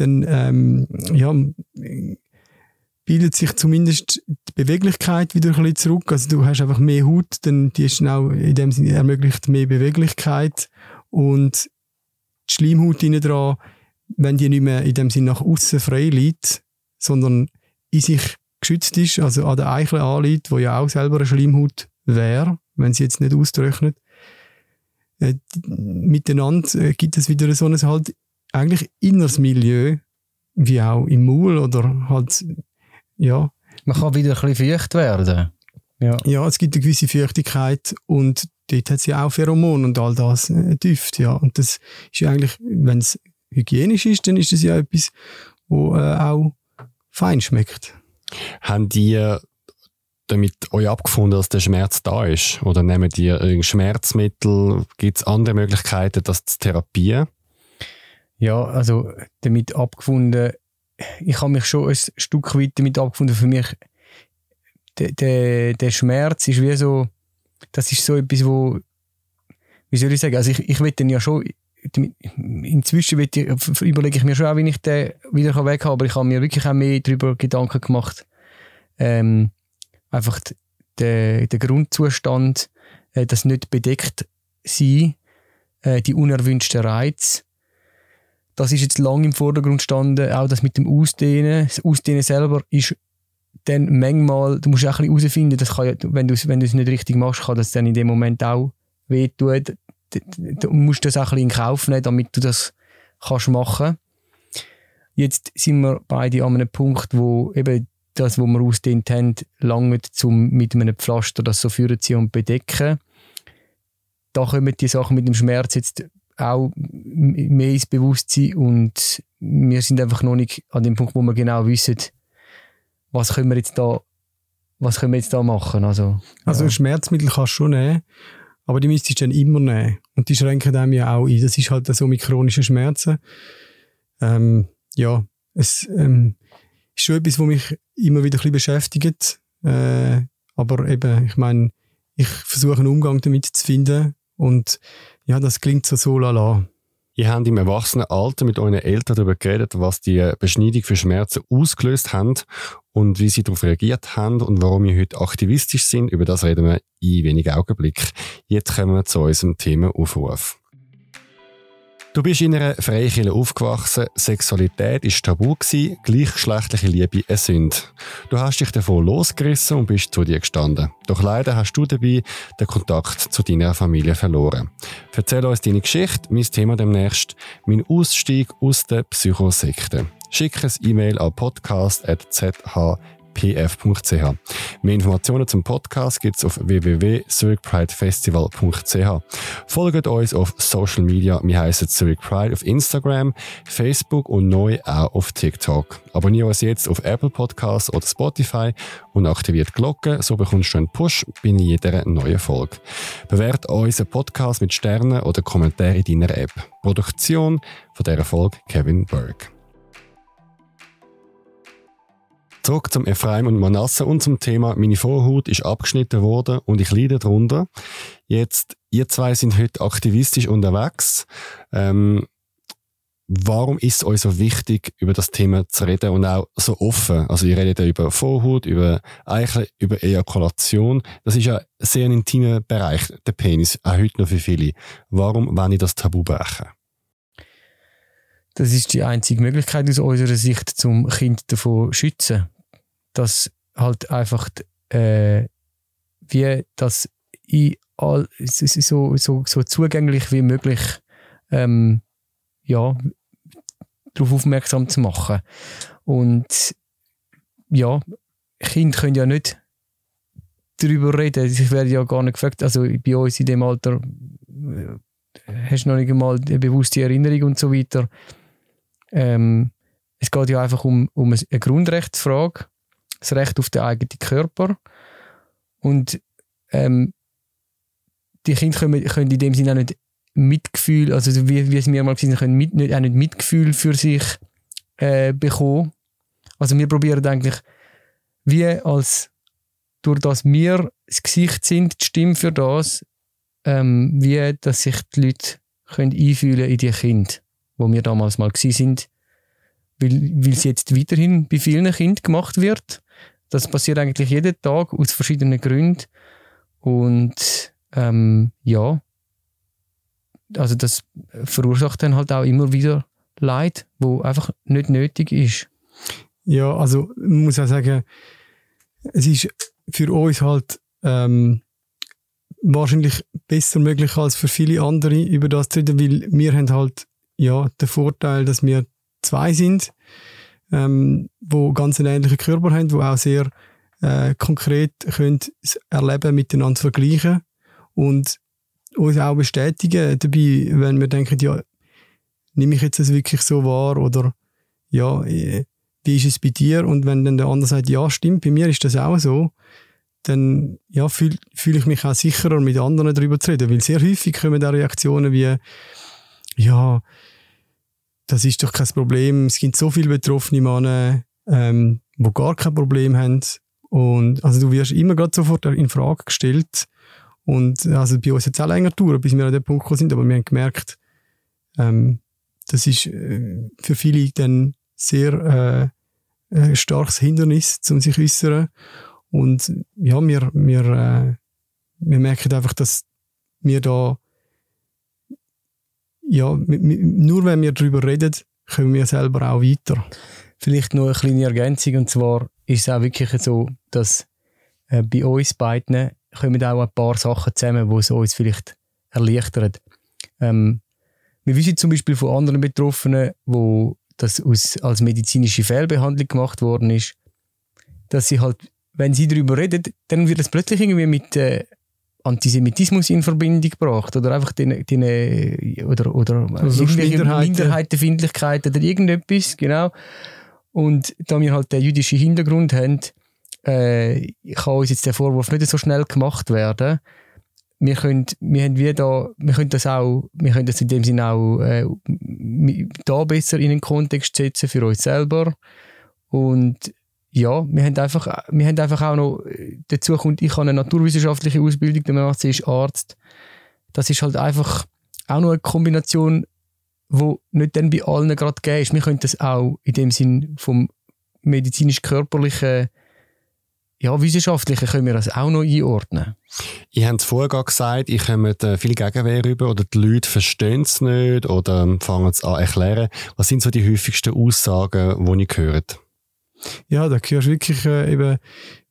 dann ähm, ja, bildet sich zumindest die Beweglichkeit wieder ein bisschen zurück. Also du hast einfach mehr Haut, dann die ist auch in dem Sinne ermöglicht mehr Beweglichkeit und die Schleimhaut innen dran, wenn die nicht mehr in dem Sinne nach außen frei liegt, sondern in sich geschützt ist, also an der Eichel anliegt, wo ja auch selber eine Schleimhaut wäre, wenn sie jetzt nicht austrocknet. Äh, miteinander äh, gibt es wieder so ein halt eigentlich inneres Milieu, wie auch im Maul oder halt, ja. Man kann wieder ein bisschen feucht werden. Ja. ja, es gibt eine gewisse Feuchtigkeit und dort hat sie auch Pheromone und all das äh, Düfte, ja. Und das ist ja eigentlich, wenn es hygienisch ist, dann ist es ja etwas, wo äh, auch fein schmeckt. Haben die damit euch abgefunden, dass der Schmerz da ist? Oder nehmen die irgendein Schmerzmittel? Gibt es andere Möglichkeiten, das zu therapieren? Ja, also damit abgefunden, ich habe mich schon ein Stück weit damit abgefunden. Für mich, der, der, der Schmerz ist wie so, das ist so etwas, wo, wie soll ich sagen, also ich, ich will den ja schon, inzwischen ich, überlege ich mir schon auch, wie ich den wieder weg kann, aber ich habe mir wirklich auch mehr darüber Gedanken gemacht, ähm, einfach der, der Grundzustand, äh, das nicht bedeckt sein, äh, die unerwünschten Reize. Das ist jetzt lang im Vordergrund gestanden, auch das mit dem Ausdehnen. Das Ausdehnen selber ist dann manchmal, du musst auch ein bisschen herausfinden, das kann ja, wenn du wenn es nicht richtig machst, kann das dann in dem Moment auch wehtun. Du musst das auch ein bisschen in Kauf nehmen, damit du das kannst machen. Jetzt sind wir beide an einem Punkt, wo eben das, was wir ausdehnt haben, lange zum mit einem Pflaster das so vorziehen und bedecken. Da kommen die Sachen mit dem Schmerz jetzt auch mehr ins Bewusstsein und wir sind einfach noch nicht an dem Punkt, wo wir genau wissen, was können wir jetzt da, was können wir jetzt da machen. Also, also ja. Schmerzmittel kannst du schon nehmen, aber die müsstest du dann immer nehmen. Und die schränken einem ja auch ein. Das ist halt so mit chronischen Schmerzen. Ähm, ja, es ähm, ist schon etwas, was mich immer wieder ein bisschen beschäftigt. Äh, aber eben, ich meine, ich versuche einen Umgang damit zu finden und ja, das klingt so so lala. Ihr habt im Erwachsenenalter mit euren Eltern darüber geredet, was die Beschneidung für Schmerzen ausgelöst haben und wie sie darauf reagiert haben und warum wir heute aktivistisch sind. Über das reden wir in wenigen Augenblicken. Jetzt kommen wir zu unserem Thema Aufruf. Du bist in einer Freikirche aufgewachsen, Sexualität ist tabu gewesen, gleichgeschlechtliche Liebe eine Sünde. Du hast dich davon losgerissen und bist zu dir gestanden. Doch leider hast du dabei den Kontakt zu deiner Familie verloren. Erzähl uns deine Geschichte, mein Thema demnächst, mein Ausstieg aus der Psychosekte. Schick ein E-Mail an podcast.zh pf.ch. Mehr Informationen zum Podcast gibt es auf www.zurichpridefestival.ch. Folgt uns auf Social Media. Wir heißen Zurich Pride auf Instagram, Facebook und neu auch auf TikTok. Abonniere uns jetzt auf Apple Podcasts oder Spotify und aktiviert die Glocke, so bekommst du einen Push bei jeder neuen Folge. Bewert unseren Podcast mit Sternen oder Kommentaren in deiner App. Produktion von dieser Folge Kevin Berg. Zurück zum Ephraim und Manasse und zum Thema, meine Vorhaut ist abgeschnitten worden und ich leide darunter. Jetzt, ihr zwei sind heute aktivistisch unterwegs. Ähm, warum ist es euch so wichtig, über das Thema zu reden und auch so offen? Also ihr redet ja über Vorhaut, über Eichel, über Ejakulation. Das ist ja sehr ein intimer Bereich, der Penis, auch heute noch für viele. Warum wollen ich das Tabu brechen? Das ist die einzige Möglichkeit aus unserer Sicht, zum Kind davon zu schützen dass halt einfach äh, wie das in all, so, so, so zugänglich wie möglich ähm, ja, darauf aufmerksam zu machen. Und ja, Kinder können ja nicht darüber reden. Ich werde ja gar nicht gefragt. Also bei uns in dem Alter äh, hast du noch nicht einmal eine bewusste Erinnerung und so weiter. Ähm, es geht ja einfach um, um eine Grundrechtsfrage das Recht auf den eigenen Körper. Und ähm, die Kinder können, können in dem Sinne auch nicht Mitgefühl, also wie, wie es mir mal gesagt haben, können mit, nicht, auch nicht Mitgefühl für sich äh, bekommen. Also wir probieren eigentlich, wie als durch das wir das Gesicht sind, die Stimme für das, ähm, wie dass sich die Leute können einfühlen in die Kinder, wo wir damals mal gsi sind, weil, weil es jetzt weiterhin bei vielen Kindern gemacht wird. Das passiert eigentlich jeden Tag aus verschiedenen Gründen. Und ähm, ja, also das verursacht dann halt auch immer wieder Leid, wo einfach nicht nötig ist. Ja, also man muss auch sagen, es ist für uns halt ähm, wahrscheinlich besser möglich als für viele andere über das zu reden, weil wir haben halt ja den Vorteil, dass wir zwei sind ähm, wo ganz einen ähnlichen Körper haben, wo auch sehr äh, konkret können das Erleben miteinander vergleichen und uns auch bestätigen dabei, wenn wir denken, ja, nehme ich jetzt das wirklich so wahr oder ja, äh, wie ist es bei dir? Und wenn dann der andere sagt, ja, stimmt, bei mir ist das auch so, dann ja, fühle fühl ich mich auch sicherer, mit anderen darüber zu reden. Weil sehr häufig kommen da Reaktionen wie, ja, das ist doch kein Problem. Es gibt so viele betroffene Männer, ähm, die gar kein Problem haben. Und also du wirst immer gerade sofort in Frage gestellt. Und also bei uns hat es auch länger gedauert, bis wir an den Punkt gekommen sind, aber wir haben gemerkt, ähm, das ist äh, für viele dann sehr äh, ein starkes Hindernis, um sich zu äußern. Und ja, wir, wir, äh, wir merken einfach, dass wir da ja, nur wenn wir darüber reden, kommen wir selber auch weiter. Vielleicht noch eine kleine Ergänzung, und zwar ist es auch wirklich so, dass äh, bei uns beiden kommen auch ein paar Sachen zusammen, die es uns vielleicht erleichtern. Ähm, wir wissen zum Beispiel von anderen Betroffenen, wo das aus, als medizinische Fehlbehandlung gemacht worden ist, dass sie halt, wenn sie darüber reden, dann wird es plötzlich irgendwie mit äh, Antisemitismus in Verbindung gebracht oder einfach den, den oder, oder also irgendwelche Minderheiten. Minderheitenfindlichkeit oder irgendetwas, genau. Und da wir halt den jüdischen Hintergrund haben, äh, kann uns jetzt der Vorwurf nicht so schnell gemacht werden. Wir können, wir haben wie da, wir können das auch, wir können das in dem Sinne auch äh, da besser in den Kontext setzen für uns selber. Und ja, wir haben einfach, wir haben einfach auch noch, dazu kommt, ich habe eine naturwissenschaftliche Ausbildung, der Mann ist Arzt. Das ist halt einfach auch noch eine Kombination, wo nicht dann bei allen gerade gegeben ist. Wir können das auch in dem Sinn vom medizinisch-körperlichen ja, wissenschaftlichen können wir das auch noch einordnen. Ihr habt es vorher gesagt, ich komme viel Gegenwehr über oder die Leute verstehen es nicht oder fangen es an erklären. Was sind so die häufigsten Aussagen, die ihr hört? Ja, da hörst du wirklich äh, eben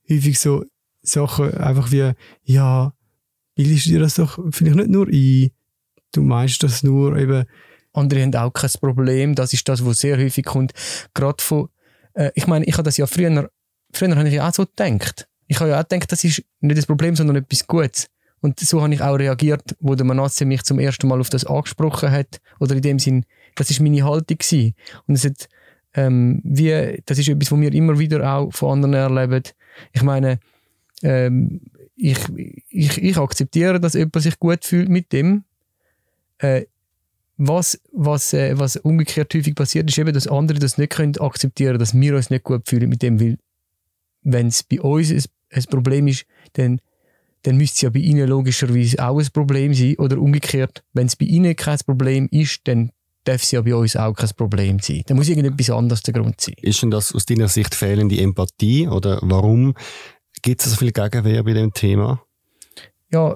häufig so Sachen einfach wie, ja, bildest du dir das doch vielleicht nicht nur ein, du meinst das nur eben. Andere haben auch kein Problem, das ist das, was sehr häufig kommt. Gerade von, äh, ich meine, ich habe das ja früher früher habe ich auch so gedacht. Ich habe ja auch gedacht, das ist nicht das Problem, sondern etwas Gutes. Und so habe ich auch reagiert, wo der Manasse mich zum ersten Mal auf das angesprochen hat. Oder in dem Sinn, das ist meine Haltung gewesen. Und es hat, ähm, wie, das ist etwas, was wir immer wieder auch von anderen erleben. Ich meine, ähm, ich, ich, ich akzeptiere, dass jemand sich gut fühlt mit dem. Äh, was, was, äh, was umgekehrt häufig passiert, ist eben, dass andere das nicht können akzeptieren, dass wir uns nicht gut fühlen mit dem, weil wenn es bei uns ein, ein Problem ist, dann, dann müsste es ja bei ihnen logischerweise auch ein Problem sein. Oder umgekehrt, wenn es bei ihnen kein Problem ist, dann darf es ja bei uns auch kein Problem sein. Da muss irgendetwas anderes der Grund sein. Ist denn das aus deiner Sicht fehlende Empathie oder warum gibt es so viel Gegenwehr bei dem Thema? Ja,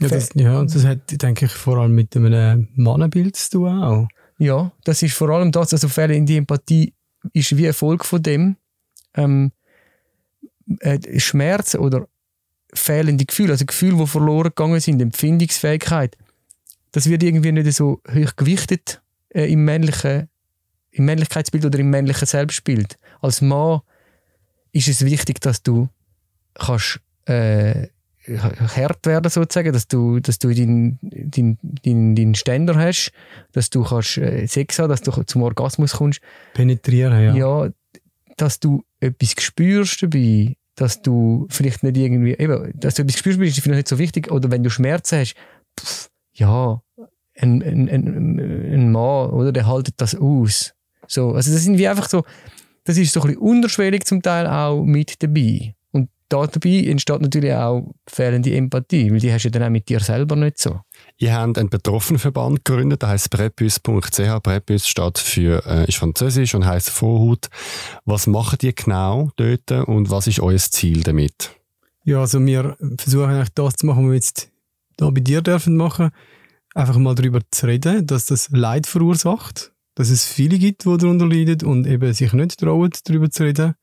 ja, das, ja, das hat, denke ich, vor allem mit einem Mannenbild zu tun auch. Ja, das ist vor allem das, also fehlende Empathie ist wie Erfolg von dem. Ähm, äh, Schmerz oder fehlende Gefühle, also Gefühle, die verloren gegangen sind, Empfindungsfähigkeit, das wird irgendwie nicht so hoch gewichtet äh, im, männlichen, im Männlichkeitsbild oder im männlichen Selbstbild. Als Mann ist es wichtig, dass du kannst äh, hart werden sozusagen, dass du, dass du deinen dein, dein, dein Ständer hast, dass du kannst äh, Sex haben, dass du zum Orgasmus kommst. Penetrieren, ja. Ja, dass du etwas spürst dabei, dass du vielleicht nicht irgendwie, eben, dass du etwas spürst, ist vielleicht nicht so wichtig. Oder wenn du Schmerzen hast, pff, ja, ein, ein, ein, ein Mann, oder, der haltet das aus. So, also das sind wie einfach so, das ist so ein bisschen unterschwellig zum Teil auch mit dabei. Und da dabei entsteht natürlich auch fehlende Empathie, weil die hast du dann auch mit dir selber nicht so. Ihr habt einen Betroffenenverband gegründet, der heißt Prepus.ch. Prepus steht für, äh, ist französisch und heißt Vorhut. Was macht ihr genau dort und was ist euer Ziel damit? Ja, also wir versuchen eigentlich das zu machen, was wir jetzt da bei dir dürfen machen. Einfach mal darüber zu reden, dass das Leid verursacht, dass es viele gibt, die darunter leiden und eben sich nicht trauen, darüber zu reden.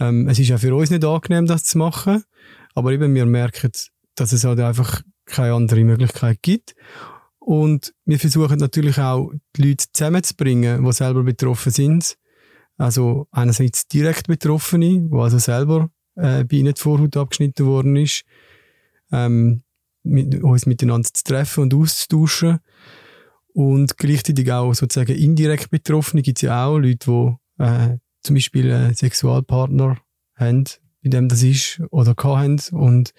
Ähm, es ist auch für uns nicht angenehm, das zu machen, aber eben wir merken, dass es halt einfach keine andere Möglichkeit gibt. Und wir versuchen natürlich auch, die Leute zusammenzubringen, die selber betroffen sind. Also einerseits direkt Betroffene, die also selber äh, bei ihnen die Vorhaut abgeschnitten worden ist, ähm, mit, uns miteinander zu treffen und auszutauschen. Und gleichzeitig auch sozusagen indirekt Betroffene gibt es ja auch Leute, die äh, zum Beispiel einen Sexualpartner haben, bei dem das ist, oder haben und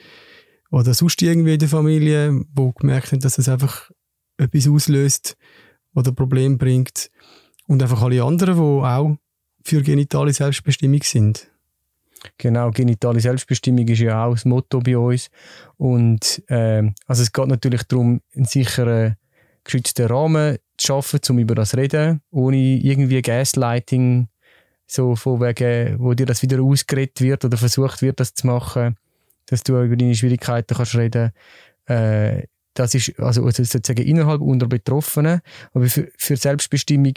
oder sonst irgendwie in der Familie, wo gemerkt haben, dass es einfach etwas auslöst oder Problem bringt. Und einfach alle anderen, die auch für genitale Selbstbestimmung sind. Genau, genitale Selbstbestimmung ist ja auch das Motto bei uns. Und äh, also es geht natürlich darum, einen sicheren, geschützten Rahmen zu schaffen, um über das zu reden, ohne irgendwie Gaslighting, so von wegen, wo dir das wieder ausgeredet wird oder versucht wird, das zu machen dass du über deine Schwierigkeiten kannst reden äh, das ist also sozusagen innerhalb unter Betroffenen. Aber für, für Selbstbestimmung,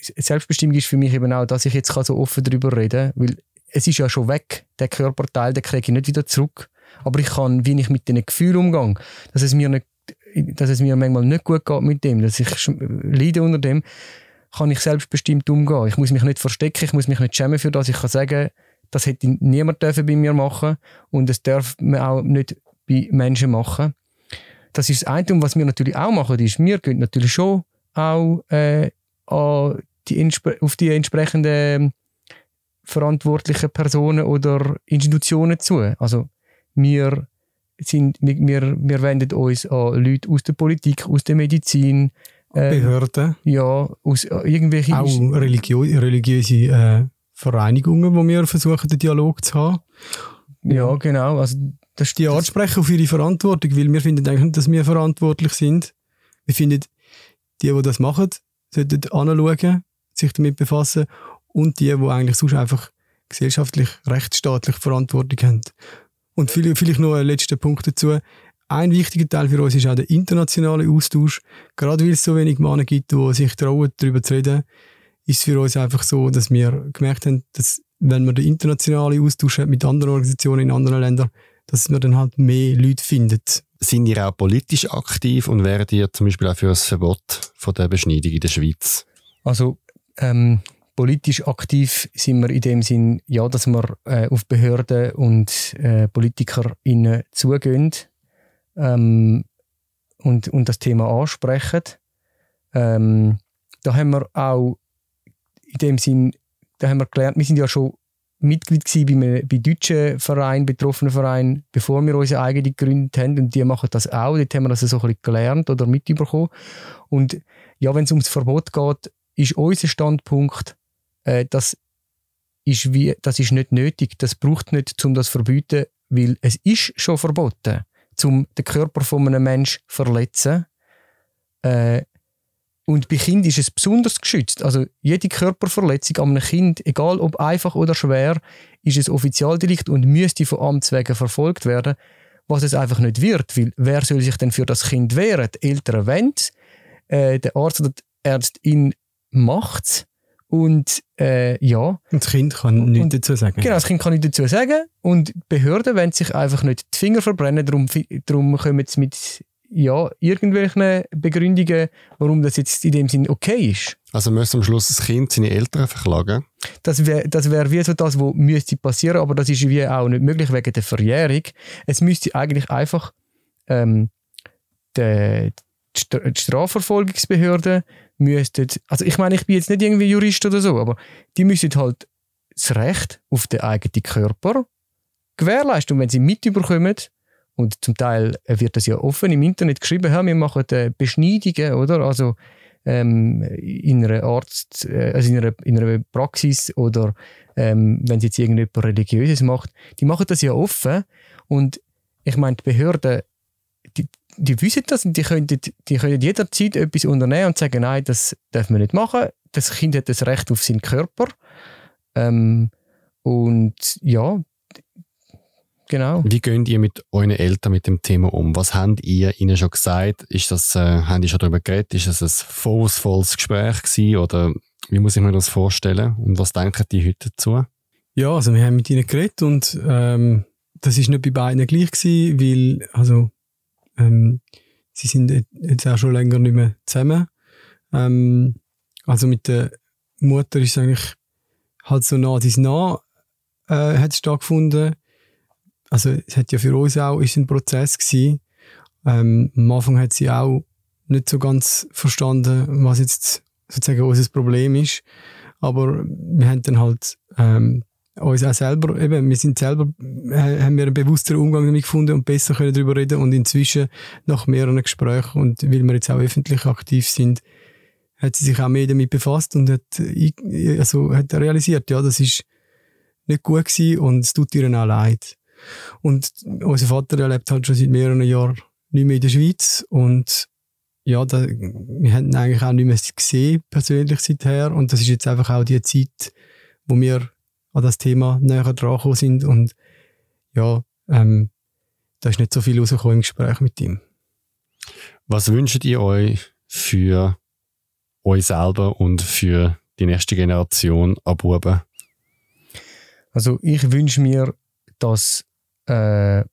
Selbstbestimmung ist für mich eben auch, dass ich jetzt so offen darüber reden kann, weil es ist ja schon weg, der Körperteil, den kriege ich nicht wieder zurück. Aber ich kann, wie ich mit diesen Gefühlen umgehe, dass es mir nicht, dass es mir manchmal nicht gut geht mit dem, dass ich leide unter dem, kann ich selbstbestimmt umgehen. Ich muss mich nicht verstecken, ich muss mich nicht schämen für das. Ich kann sagen, das hätte niemand dürfen bei mir machen und das darf man auch nicht bei Menschen machen. Das ist das eine. Was wir natürlich auch machen, ist, wir gehen natürlich schon auch äh, die, auf die entsprechenden verantwortlichen Personen oder Institutionen zu. Also wir, sind, wir, wir wenden uns an Leute aus der Politik, aus der Medizin. Äh, Behörden. Ja, aus äh, irgendwelchen... Auch religio religiöse äh, Vereinigungen, wo wir versuchen, den Dialog zu haben. Ja, genau. Also, das die ansprechen auf ihre Verantwortung, weil wir finden eigentlich dass wir verantwortlich sind. Wir finden, die, die das machen, sollten anschauen, sich damit befassen und die, die eigentlich sonst einfach gesellschaftlich, rechtsstaatlich Verantwortung haben. Und vielleicht noch ein letzter Punkt dazu. Ein wichtiger Teil für uns ist auch der internationale Austausch. Gerade weil es so wenig Männer gibt, die sich trauen, darüber zu reden, ist es für uns einfach so, dass wir gemerkt haben, dass wenn man den internationalen Austausch hat mit anderen Organisationen in anderen Ländern, dass man dann halt mehr Leute findet. Sind ihr auch politisch aktiv und wären ihr zum Beispiel auch für ein Verbot von der Beschneidung in der Schweiz? Also ähm, politisch aktiv sind wir in dem Sinn, ja, dass wir äh, auf Behörden und äh, PolitikerInnen zugehen ähm, und, und das Thema ansprechen. Ähm, da haben wir auch in dem Sinn, da haben wir gelernt, wir sind ja schon Mitglied bei, bei deutschen Vereinen, betroffenen Vereinen, bevor wir unsere eigene gegründet haben. Und die machen das auch. Dort haben wir das so ein bisschen gelernt oder mitbekommen. Und ja, wenn es ums Verbot geht, ist unser Standpunkt, äh, das, ist wie, das ist nicht nötig. Das braucht nicht, um das zu verbieten, weil es ist schon verboten, um den Körper von einem Menschen zu verletzen. Äh, und bei Kindern ist es besonders geschützt. Also jede Körperverletzung an einem Kind, egal ob einfach oder schwer, ist ein Offizialdelikt und müsste von Amts wegen verfolgt werden, was es einfach nicht wird. Weil wer soll sich denn für das Kind wehren? Die Eltern wollen äh, der Arzt oder die Ärztin macht es. Und äh, ja. Und das Kind kann nichts dazu sagen. Genau, das Kind kann nichts dazu sagen. Und die Behörden wollen sich einfach nicht die Finger verbrennen. Darum, darum kommen sie mit ja, irgendwelchen Begründungen, warum das jetzt in dem Sinn okay ist. Also müsste am Schluss das Kind seine Eltern verklagen? Das wäre das wär wie so das, was müsste passieren, aber das ist wie auch nicht möglich wegen der Verjährung. Es müsste eigentlich einfach ähm, die, die Strafverfolgungsbehörde müssten, also ich meine, ich bin jetzt nicht irgendwie Jurist oder so, aber die müssten halt das Recht auf den eigenen Körper gewährleisten. Und wenn sie mitbekommen, und zum Teil wird das ja offen im Internet geschrieben, ja, wir machen äh, Beschneidungen, oder? Also ähm, in einer Arzt, äh, also in einer, in einer Praxis oder ähm, wenn jetzt irgendjemand Religiöses macht, die machen das ja offen und ich meine, die Behörden, die, die wissen das und die können, die können jederzeit etwas unternehmen und sagen, nein, das dürfen wir nicht machen. Das Kind hat das Recht auf seinen Körper. Ähm, und ja, Genau. Wie geht ihr mit euren Eltern mit dem Thema um? Was habt ihr ihnen schon gesagt? Ist das, äh, haben die schon darüber geredet? Ist das ein vorwurfsvolles Gespräch gewesen? Oder wie muss ich mir das vorstellen? Und was denken die heute dazu? Ja, also wir haben mit ihnen geredet und ähm, das ist nicht bei beiden gleich gewesen, weil also ähm, sie sind jetzt auch schon länger nicht mehr zusammen. Ähm, also mit der Mutter ist es eigentlich halt so nah dies nah äh, hat stattgefunden also es hat ja für uns auch ist ein Prozess gewesen. Ähm, am Anfang hat sie auch nicht so ganz verstanden, was jetzt sozusagen unser Problem ist. Aber wir haben dann halt ähm, uns auch selber, eben, wir sind selber, äh, haben wir einen bewussteren Umgang damit gefunden und besser können darüber reden und inzwischen nach mehreren Gesprächen und weil wir jetzt auch öffentlich aktiv sind, hat sie sich auch mehr damit befasst und hat, also hat realisiert, ja, das ist nicht gut gewesen und es tut ihr auch leid. Und unser Vater der lebt halt schon seit mehreren Jahren nicht mehr in der Schweiz und ja, da, wir haben eigentlich auch nicht mehr gesehen, persönlich seither. Und das ist jetzt einfach auch die Zeit, wo wir an das Thema näher dran sind. Und ja, ähm, da ist nicht so viel rausgekommen im Gespräch mit ihm. Was wünscht ihr euch für euch selber und für die nächste Generation an Buben? Also ich wünsche mir, dass äh,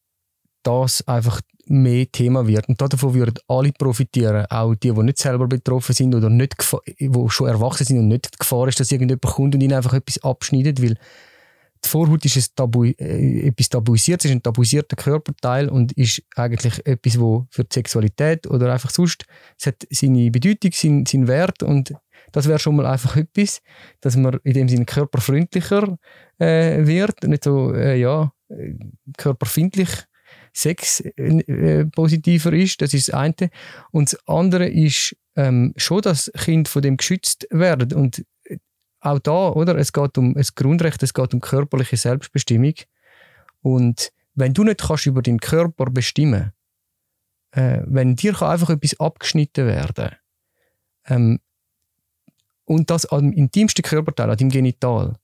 das einfach mehr Thema wird. Und davon würden alle profitieren, auch die, die nicht selber betroffen sind oder nicht, die schon erwachsen sind und nicht die Gefahr ist, dass irgendjemand kommt und ihnen einfach etwas abschneidet, weil die Vorhaut ist ein Tabu, äh, etwas tabuisiert, ist ein tabuisierter Körperteil und ist eigentlich etwas, wo für die Sexualität oder einfach sonst, es hat seine Bedeutung, seinen, seinen Wert und das wäre schon mal einfach etwas, dass man in dem Sinne körperfreundlicher äh, wird, nicht so, äh, ja, körperfindlich Sex äh, positiver ist, das ist das eine. Und das andere ist ähm, schon, dass Kinder von dem geschützt werden und äh, auch da, oder? Es geht um das Grundrecht, es geht um körperliche Selbstbestimmung. Und wenn du nicht kannst über deinen Körper bestimmen, äh, wenn dir kann einfach etwas abgeschnitten werden, ähm, und das am intimsten Körperteil, an deinem Genital,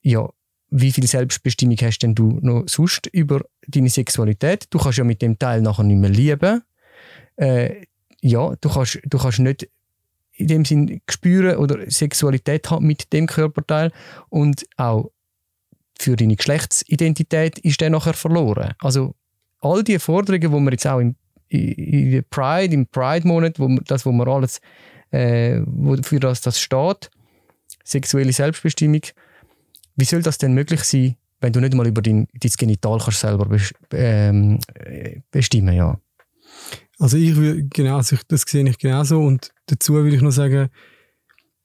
ja, wie viel Selbstbestimmung hast denn du noch sonst über deine Sexualität? Du kannst ja mit dem Teil nachher nicht mehr lieben. Äh, ja, du kannst, du kannst nicht in dem Sinn spüren oder Sexualität haben mit dem Körperteil und auch für deine Geschlechtsidentität ist der nachher verloren. Also all die Forderungen, die wir jetzt auch im, Pride, im Pride-Monat, wo wir, das, wo wir alles, äh, für das das steht, sexuelle Selbstbestimmung, wie soll das denn möglich sein, wenn du nicht mal über dein, dein Genital kannst selber ähm, bestimmen ja. Also ich will, genau, also das sehe ich genauso und dazu will ich noch sagen,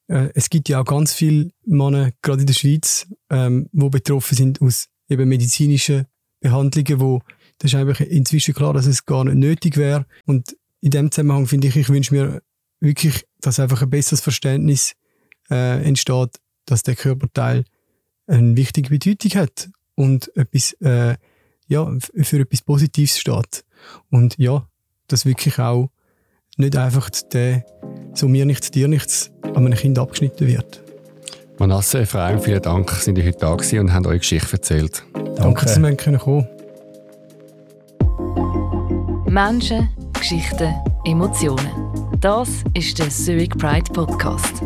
äh, es gibt ja auch ganz viele Männer, gerade in der Schweiz, ähm, wo betroffen sind aus eben medizinischen Behandlungen, wo das ist einfach inzwischen klar, dass es gar nicht nötig wäre und in dem Zusammenhang finde ich, ich wünsche mir wirklich, dass einfach ein besseres Verständnis äh, entsteht, dass der Körperteil eine wichtige Bedeutung hat und etwas, äh, ja, für etwas Positives steht. Und ja, dass wirklich auch nicht einfach der so mir nichts, dir nichts an einem Kind abgeschnitten wird. Manasse, Efraim, vielen Dank, sind ihr heute da gewesen und haben eure Geschichte erzählt. Danke, Danke dass wir kommen können. Menschen, Geschichten, Emotionen. Das ist der Zurich Pride Podcast.